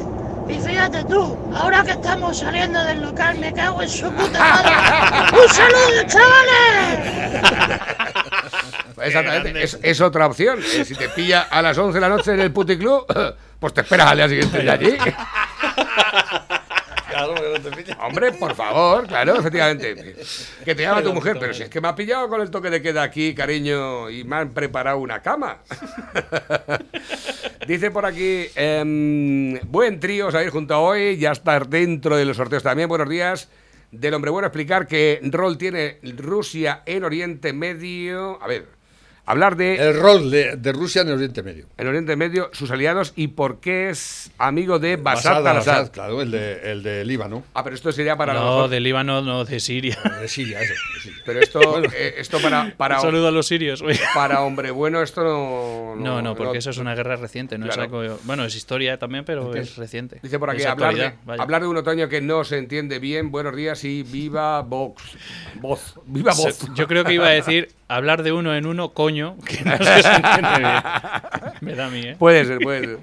Y fíjate tú, ahora que estamos saliendo del local, me cago en su puta madre. ¡Un saludo, chavales! Exactamente, es, es otra opción. Si te pilla a las 11 de la noche en el puticlub, pues te esperas al día siguiente de allí. Claro, que no te pillas. Hombre, por favor, claro, efectivamente. Que te llama tu mujer, pero si es que me ha pillado con el toque de queda aquí, cariño, y me han preparado una cama. Dice por aquí, em, buen trío os habéis juntado hoy, ya estar dentro de los sorteos también. Buenos días. Del hombre bueno explicar qué rol tiene Rusia en Oriente Medio. A ver, hablar de El rol de, de Rusia en el Oriente Medio. en Oriente Medio, sus aliados y por qué es amigo de Bashar Bashar al-Assad. claro, el de, el de Líbano. Ah, pero esto sería para No, mejor- de Líbano, no, de Siria. De Siria, eso. de Siria. Pero esto, eh, esto para, para, Un saludo a los sirios. oye. para hombre bueno, esto no. No, no, porque eso es una guerra reciente, no Claro. es algo. Bueno, es historia también, pero es reciente. Dice por aquí, Es hablar de, actualidad, vaya. hablar de un otoño que no se entiende bien. Buenos días y viva Vox. Voz. Viva Voz. Yo creo que iba a decir hablar de uno en uno, coño, que no se entiende bien. Me da a mí, ¿eh? Puede ser, puede ser.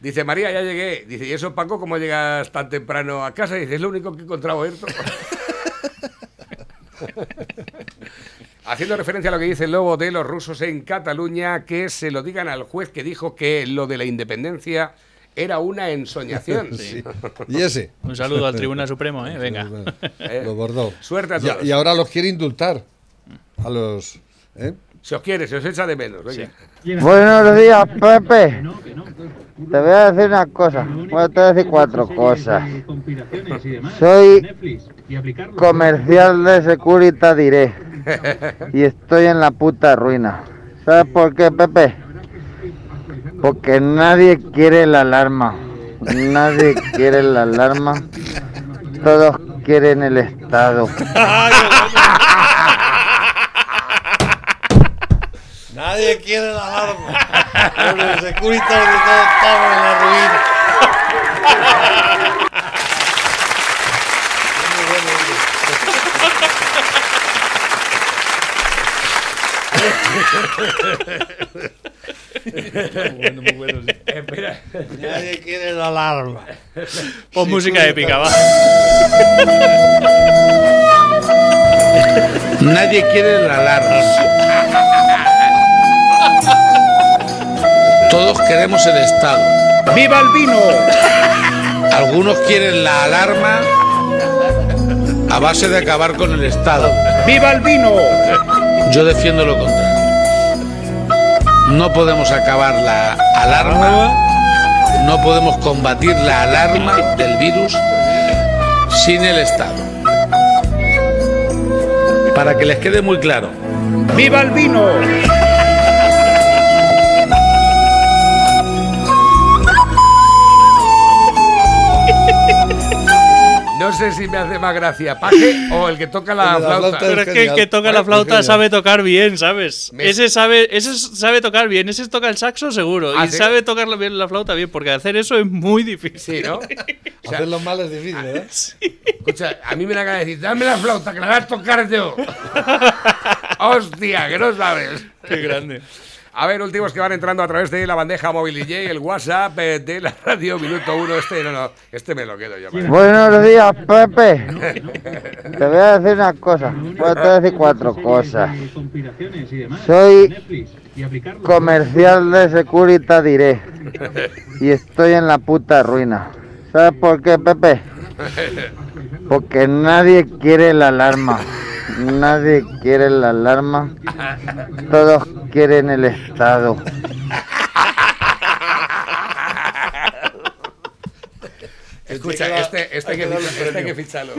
Dice María, ya llegué. Dice, ¿y eso, Paco, cómo llegas tan temprano a casa? Dice, es lo único que he encontrado abierto. Haciendo referencia a lo que dice el lobo de los rusos en Cataluña, que se lo digan al juez que dijo que lo de la independencia era una ensoñación. Sí. Y ese. Un saludo al Tribunal Supremo, ¿eh? Venga. Lo bordó. Suerte a Y, todos. y ahora los quiere indultar. A los. ¿Eh? Se os quiere, se os echa de menos. venga. Buenos días, Pepe. Te voy a decir una cosa. Bueno, te voy a decir cuatro cosas. Soy comercial de Securitas Diré y estoy en la puta ruina. ¿Sabes por qué, Pepe? Porque nadie quiere la alarma. Nadie quiere la alarma. Todos quieren el Estado. Nadie quiere la alarma. Los Securitas de todo estamos en la ruina. bueno, muy bueno, sí. Espera. Nadie quiere la alarma. Pon música épica, va. Nadie quiere la alarma. Todos queremos el Estado. ¡Viva el vino! Algunos quieren la alarma a base de acabar con el Estado. ¡Viva el vino! Yo defiendo lo contrario. No podemos acabar la alarma, no podemos combatir la alarma del virus sin el Estado. Para que les quede muy claro, ¡Viva el vino! Sé si me hace más gracia Paje o el que toca la la flauta. flauta Pero es que el que toca la flauta sabe tocar bien, ¿sabes? Me- Ese sabe, ese sabe tocar bien, ese toca el saxo seguro. ¿Ah, y sí? sabe tocar la, bien la flauta bien, porque hacer eso es muy difícil. Sí, ¿no? Hacerlo mal es difícil, ¿eh? Escucha, a mí me da ganas de decir, dame la flauta, que la voy a tocar yo. Hostia, que no sabes. Qué grande. A ver, últimos que van entrando a través de la bandeja móvil DJ, el WhatsApp eh, de la radio Minuto 1. Este no, no, este me lo quedo yo. Buenos días, Pepe. Te voy a decir una cosa. Voy a decir cuatro cosas. Soy comercial de Securitas Diré y estoy en la puta ruina. ¿Sabes por qué, Pepe? Porque nadie quiere la alarma. Nadie quiere la alarma. Todos quieren el Estado. Escucha, este, este, hay que, ficha- este hay que ficharlo.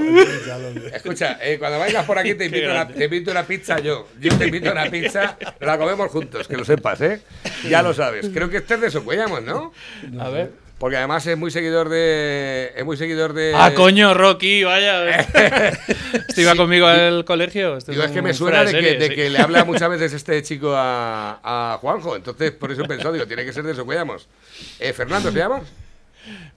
Escucha, eh, cuando vengas por aquí te invito, una, te invito una pizza yo. Yo te invito una pizza, la comemos juntos, que lo sepas, ¿eh? Ya lo sabes. Creo que este es de Socuellamos, ¿no? A ver. Porque además es muy seguidor de. Es muy seguidor de. Ah, coño, Rocky, vaya. Este iba conmigo al colegio. este Digo, es que me suena de, que, de que le habla muchas veces este chico a, a Juanjo. Entonces, por eso he pensado, digo, tiene que ser de Socuellamos. Eh, ¿Fernando se llama?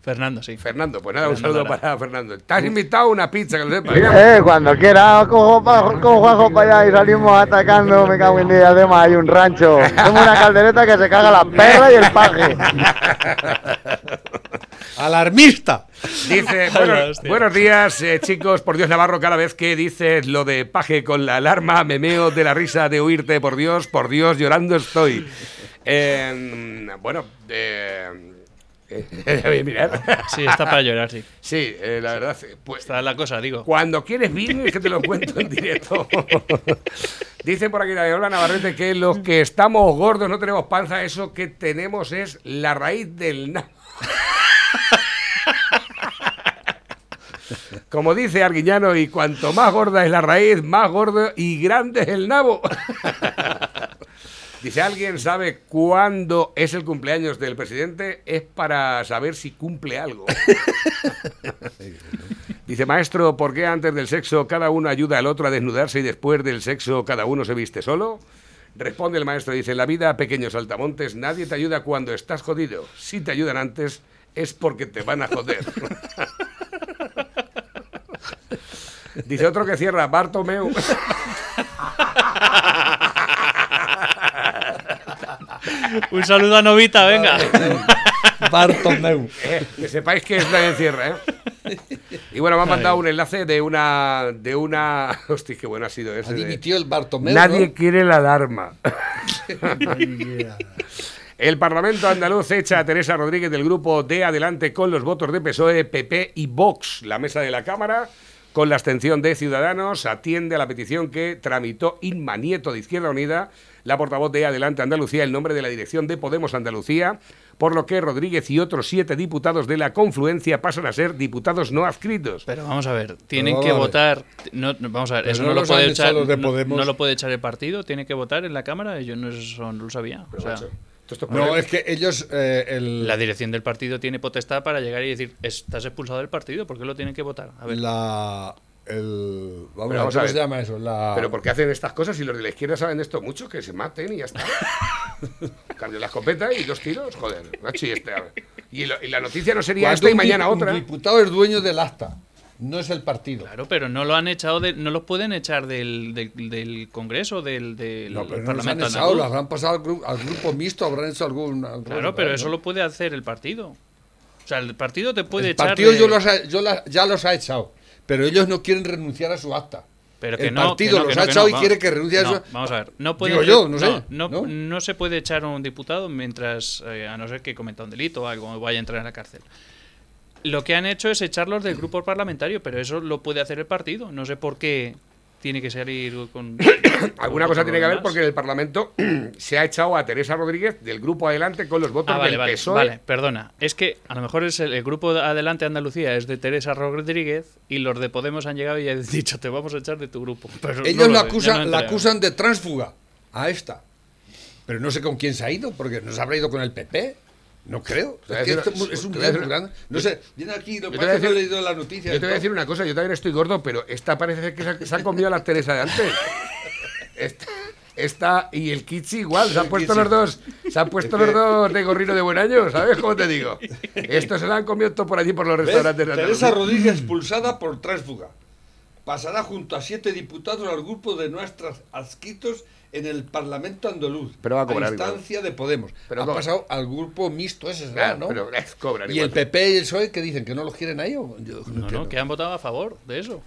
Fernando, sí. Fernando, pues nada, un Fernando saludo Lara. para Fernando. Te has invitado a una pizza, que lo sepas. Eh, cuando quiera, cojo, pa- cojo Juanjo para allá y salimos atacando. Me cago en día, además hay un rancho. Tengo una caldereta que se caga la perra y el paje. Alarmista. Dice, bueno, buenos días, eh, chicos. Por Dios, Navarro, cada vez que dices lo de paje con la alarma, me meo de la risa de oírte. Por Dios, por Dios, llorando estoy. Eh, bueno, eh, eh, mirar. Sí, está para llorar, sí. Sí, eh, la verdad. Pues, Está la cosa, digo. Cuando quieres vino es que te lo cuento en directo. Dicen por aquí también, hola Navarrete, que los que estamos gordos no tenemos panza, eso que tenemos es la raíz del nabo. Como dice Arguiñano, y cuanto más gorda es la raíz, más gordo y grande es el nabo. Dice, ¿alguien sabe cuándo es el cumpleaños del presidente? Es para saber si cumple algo. Dice, maestro, ¿por qué antes del sexo cada uno ayuda al otro a desnudarse y después del sexo cada uno se viste solo? Responde el maestro, dice, en la vida, pequeños saltamontes, nadie te ayuda cuando estás jodido. Si te ayudan antes, es porque te van a joder. Dice otro que cierra, Bartomeu. Un saludo a Novita, venga. Bartomeu. Eh, que sepáis que es la que cierra, ¿eh? Y bueno, me han mandado un enlace de una. de una. Hostia, qué bueno ha sido ese. Ha de- dimitido el Bartomeu. Nadie ¿no? quiere la alarma. El Parlamento andaluz echa a Teresa Rodríguez del grupo de adelante con los votos de PSOE, PP y Vox. La mesa de la Cámara, con la abstención de Ciudadanos, atiende a la petición que tramitó Inma Nieto de Izquierda Unida, la portavoz de Adelante Andalucía, el nombre de la dirección de Podemos Andalucía, por lo que Rodríguez y otros siete diputados de la confluencia pasan a ser diputados no adscritos. Pero vamos a ver, tienen que votar. No, no, vamos a ver, Pero eso no no, lo puede echar. no- lo puede echar el partido, tiene que votar en la Cámara. Yo no, eso no lo sabía. O sea, No, es que ellos. eh, el- la dirección del partido tiene potestad para llegar y decir: Estás expulsado del partido, ¿por qué lo tienen que votar? A ver. La. El, vamos, Pero a ver, vamos a ¿cómo ver. se llama eso? La, Pero ¿por qué hacen estas cosas si los de la izquierda saben de esto mucho? Que se maten y ya está. Cambio la escopeta y dos tiros, joder. este, a ver. y, lo- y la noticia no sería Cuando esta y mañana otra. Un diputado es dueño del acta, no es el partido. Claro, pero no lo han echado, de, no los pueden echar del, del, del Congreso, del, del No, pero no los han Parlamento echado, andaluz. lo habrán pasado al, gru- al grupo mixto, habrán hecho algún. algún- Claro, pero ¿no? eso lo puede hacer el partido. O sea, el partido te puede El echar. partido de- yo los ha- yo la- ya los ha echado, pero ellos no quieren renunciar a su acta. Pero que el no, partido que no, los que ha echado y vamos. quiere que renuncie a eso. Vamos a ver, no puede Digo yo, no sé. No, se puede echar a un diputado mientras, eh, a no ser que cometa un delito o algo, vaya a entrar en la cárcel. Lo que han hecho es echarlos del grupo parlamentario, pero eso lo puede hacer el partido. No sé por qué tiene que salir con. Alguna cosa tiene que haber porque en el Parlamento se ha echado a Teresa Rodríguez del grupo adelante con los votos Ah, vale, del vale, PSOE. vale, perdona. Es que a lo mejor es el, el grupo de Adelante Andalucía es de Teresa Rodríguez y los de Podemos han llegado y han dicho te vamos a echar de tu grupo. Pero Ellos no la acusan, no la acusan de tránsfuga a esta. Pero no sé con quién se ha ido, porque no se habrá ido con el PP. No creo. Te voy a Es que un te voy a lío decir- muy grande. No sé, viene aquí, lo que pasa es que no he leído la noticia. Yo te voy a decir una cosa, yo también estoy gordo, pero esta parece que se ha, se ha comido a la Teresa de antes. Esta, esta y el Kichi igual, se han puesto los dos, se han puesto los dos de gorrino de buen año, ¿sabes cómo te digo? Esto se lo han comido todo por allí por los ¿Ves? restaurantes de Teresa. Rodríguez expulsada por tránsfuga. pasará junto a siete diputados al grupo de nuestros adscritos en el Parlamento andaluz. Pero va a cobrar instancia de Podemos. Pero ha cobra. pasado al grupo mixto ese, Claro, ¿no? pero, eh, cobran y igual. el PP y el PSOE que dicen que no los quieren ahí. ¿o? Yo no No, que han votado a favor de eso.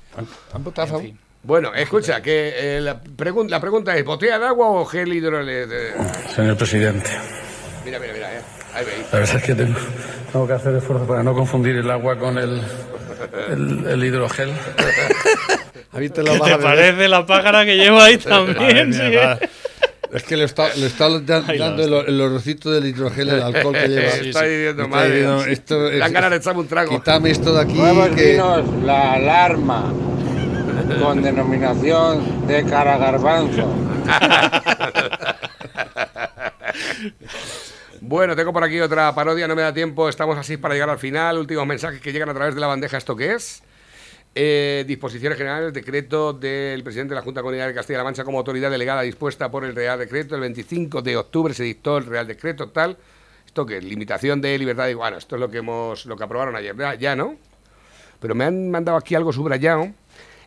¿Han votado a favor? fin. Bueno, escucha, que eh, la, pregun- la pregunta es, ¿botella de agua o gel hidroalcohólico? Señor presidente, Mira, mira, mira, eh. ahí veis. la verdad es que tengo, tengo que hacer esfuerzo para no confundir el agua con el, el, el hidrogel. A mí te ¿Qué te parece la pájara que lleva ahí también? Madre sí? mía, va. Es que le está, le está da- Ay, dando el, el olorcito del hidrogel, el alcohol que lleva. Sí, Está diciendo, Está madre, diciendo, esto es- ganas de echarme un trago. Quítame esto de aquí. Que- vinos, la alarma, con denominación de cara garbanzo. Bueno, tengo por aquí otra parodia, no me da tiempo, estamos así para llegar al final. Últimos mensajes que llegan a través de la bandeja, ¿esto qué es? Eh, disposiciones generales, decreto del presidente de la Junta Comunidad de Castilla-La Mancha como autoridad delegada dispuesta por el Real Decreto. El 25 de octubre se dictó el Real Decreto, tal. ¿Esto qué? Limitación de libertad de... Bueno, esto es lo que, hemos, lo que aprobaron ayer, ya, ya, ¿no? Pero me han mandado aquí algo subrayado.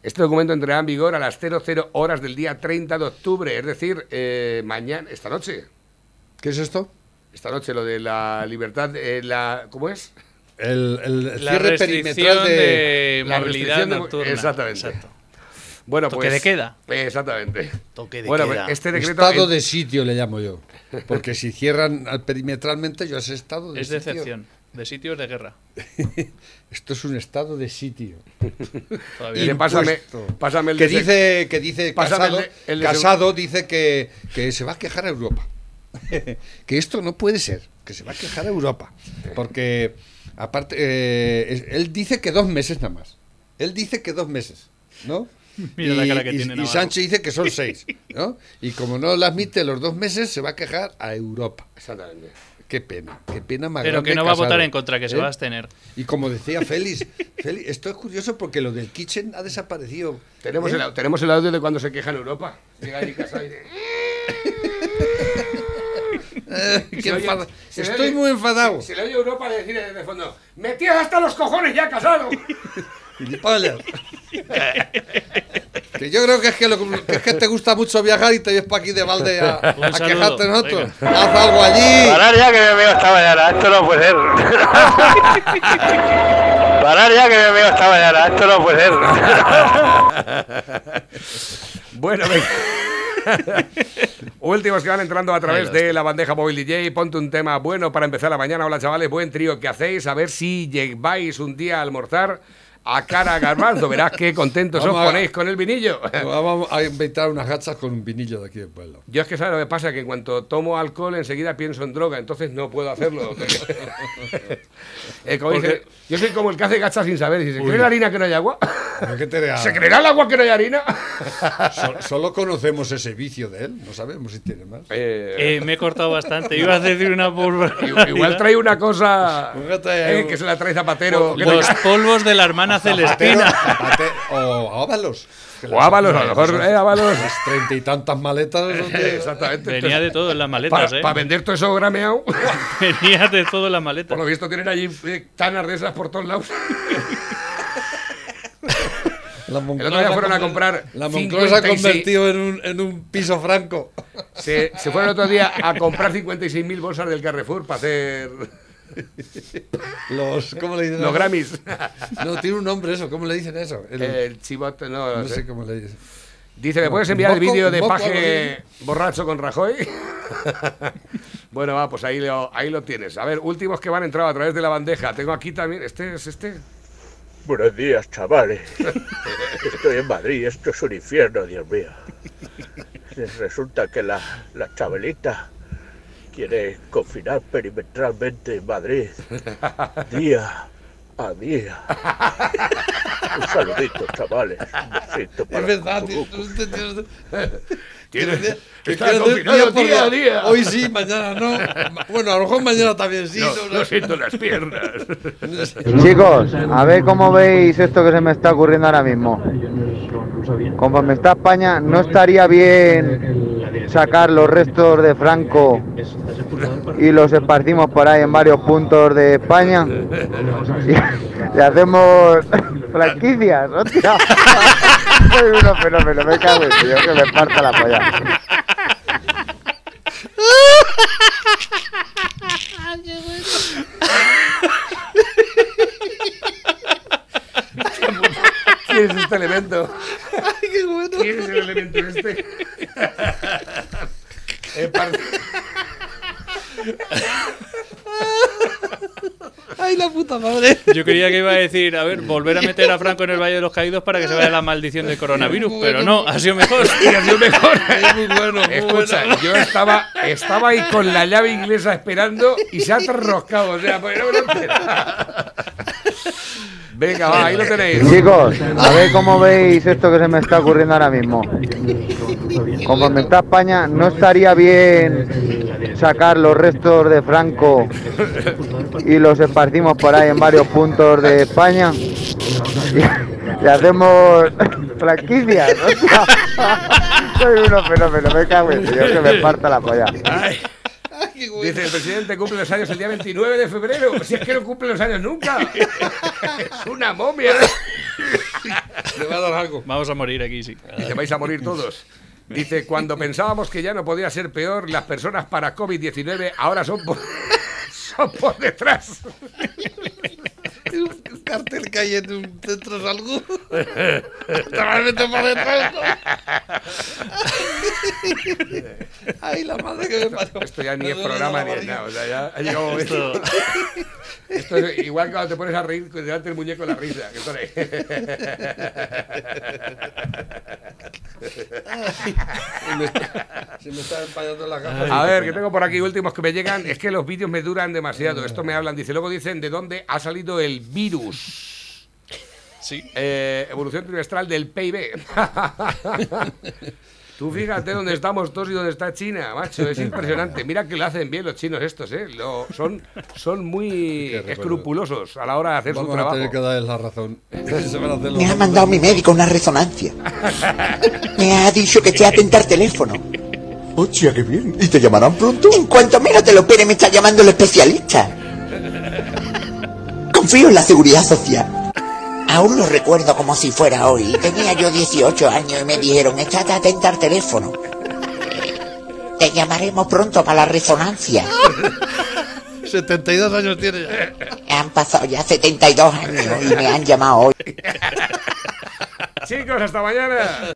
Este documento entrará en vigor a las 00 horas del día 30 de octubre, es decir, eh, mañana, esta noche. ¿Qué es esto? Esta noche, lo de la libertad, eh, la, ¿cómo es? El, el La cierre perimetral de... de La movilidad nocturna. Exactamente. Exacto. Bueno, Toque pues, de queda. Exactamente. Toque de bueno, queda. pues este decreto... Estado en- de sitio le llamo yo. Porque si cierran al- perimetralmente, yo ese estado de Es de sitio. excepción. De sitios de guerra. Esto es un estado de sitio. Todavía. Oye, pásame, pásame el que dice que dice Pásame Casado, el de- el de Casado dice que, que se va a quejar a Europa. que esto no puede ser, que se va a quejar a Europa. Porque, aparte, eh, él dice que dos meses nada más. Él dice que dos meses, ¿no? Mira la cara que y- tiene y Navarro. Sánchez dice que son seis, ¿no? Y como no lo admite los dos meses, se va a quejar a Europa. Exactamente. Qué pena, qué pena más Pero que no va a votar en contra, que se ¿eh? va a abstener. Y como decía Félix, Félix, esto es curioso porque lo del kitchen ha desaparecido. Tenemos, ¿eh? el, tenemos el audio de cuando se queja en Europa. Llega ahí Casado y dice, qué Se oye- enfada- se le Estoy oye- muy enfadado. Se, se le oye a Europa decir desde el fondo, ¡Metías hasta los cojones ya, Casado! Que yo creo que es que, lo- que es que te gusta mucho viajar y te vienes para aquí de balde a, quejarte de nosotros. venga. Haz algo allí. Parar ya que me veo esta mañana, esto no puede ser. Parar ya que me veo esta mañana, esto no puede ser. Bueno, venga. Últimos que van entrando a través de la bandeja móvil DJ. Ponte un tema bueno para empezar la mañana. Hola, chavales, buen trío que hacéis. A ver si llegáis un día a almorzar a cara garbanzo. Verás qué contentos os a- ponéis con el vinillo. Vamos a inventar unas gachas con un vinillo de aquí del pueblo. Yo es que sabes lo que pasa, que en cuanto tomo alcohol enseguida pienso en droga, entonces no puedo hacerlo. Eh, como Porque- dice, yo soy como el que hace gachas sin saber. Dice, Uy. ¿cree la harina que no hay agua? ¿Pero qué te rea- ¿Se creerá el agua que no hay harina? So- solo conocemos ese vicio de él, no sabemos si tiene más. Eh, me he cortado bastante. Iba a decir una. Igual trae una cosa eh, que se la trae Zapatero. Los polvos de la hermana Celestina. Zapate- o Ábalos. O Ábalos, a lo mejor, eh, Ábalos. Treinta y tantas maletas. Exactamente. Venía de todo en las maletas, Para ¿eh? vender todo eso grameado. Venía de todo en las maletas. Por lo visto tienen allí eh, tanas de esas por todos lados. La El otro día fueron a comprar La Moncloa se ha 56 convertido en un, en un piso franco. Se, se fueron el otro día a comprar 56.000 bolsas del Carrefour para hacer Los, ¿Cómo le dicen? los Grammys. No, tiene un nombre eso. ¿Cómo le dicen eso? El- El chivote, no, no no sé sé. cómo le dicen. Dice, ¿me puedes enviar el vídeo de Paje borracho con Rajoy? bueno, va, pues ahí lo, ahí lo tienes. A ver, últimos que van entrado a través de la bandeja. Tengo aquí también, este es este. Buenos días, chavales. Estoy en Madrid, esto es un infierno, Dios mío. Resulta que la, la Chabelita quiere confinar perimetralmente en Madrid día a día. Un saludito, chavales. Un besito para Es verdad, Tiene- que está confinado por día a día. Hoy sí, mañana no. Bueno, a lo mejor mañana también sí. No, no, no no. siento las piernas. Chicos, a ver cómo veis esto que se me está ocurriendo ahora mismo. Conforme está España, ¿no estaría bien sacar los restos de Franco y los esparcimos por ahí en varios puntos de España? Y, y hacemos franquicias, hostia. Soy uno fenómeno, me cago en Dios, que me parta la polla. ¿Quién es este elemento? Ay, qué bueno. ¿Quién es el elemento este? Ay, la puta madre. Yo creía que iba a decir, a ver, volver a meter a Franco en el Valle de los Caídos para que se vaya la maldición del coronavirus, pero no, ha sido mejor. Y ha sido mejor. muy bueno, muy Escucha, bueno. yo estaba, estaba ahí con la llave inglesa esperando y se ha troscado. O sea, pues no me lo. Venga, va, ahí lo tenéis. Chicos, a ver cómo veis esto que se me está ocurriendo ahora mismo. Conforme está España, ¿no estaría bien sacar los restos de Franco y los esparcimos por ahí en varios puntos de España? Y, y hacemos franquicias, hostia. Soy uno fenómeno, me cago en Dios, que me parta la polla. Dice, el presidente cumple los años el día 29 de febrero. Si es que no cumple los años nunca. Es una momia. Le va a dar algo. Vamos a morir aquí, sí. Dice, vais a morir todos. Dice, cuando pensábamos que ya no podía ser peor, las personas para COVID-19 ahora son por, son por detrás. Cartel que hay en un centro de salud. Te vas a meter para detrás. Ay, la madre que me parió. Esto ya ni es programa ni es nada. O sea, ya ha llegado. Esto es igual que cuando te pones a reír delante del muñeco de la risa. Que esto Se me está- se me está empañando la gafa. A ver, que tengo por aquí últimos que me llegan. Es que los vídeos me duran demasiado. Esto me hablan. Dice, luego dicen de dónde ha salido el virus. Sí. Eh, evolución trimestral del PIB. Tú fíjate dónde estamos todos y dónde está China, macho. Es impresionante. Mira que lo hacen bien los chinos estos, ¿eh? Lo- son, son muy escrupulosos a la hora de hacer Vamos su a trabajo. tener que darles la razón. Se van a hacer los Me ha mandado mi médico una resonancia. Me ha dicho que esté atenta al teléfono. Hostia, qué bien. ¿Y te llamarán pronto? En cuanto menos te lo espere, me está llamando el especialista. Confío en la seguridad social. Aún lo recuerdo como si fuera hoy. Tenía yo 18 años y me dijeron, estate atenta al teléfono. Te llamaremos pronto para la resonancia. 72 años tiene ya. Han pasado ya 72 años y me han llamado hoy. Chicos, hasta mañana.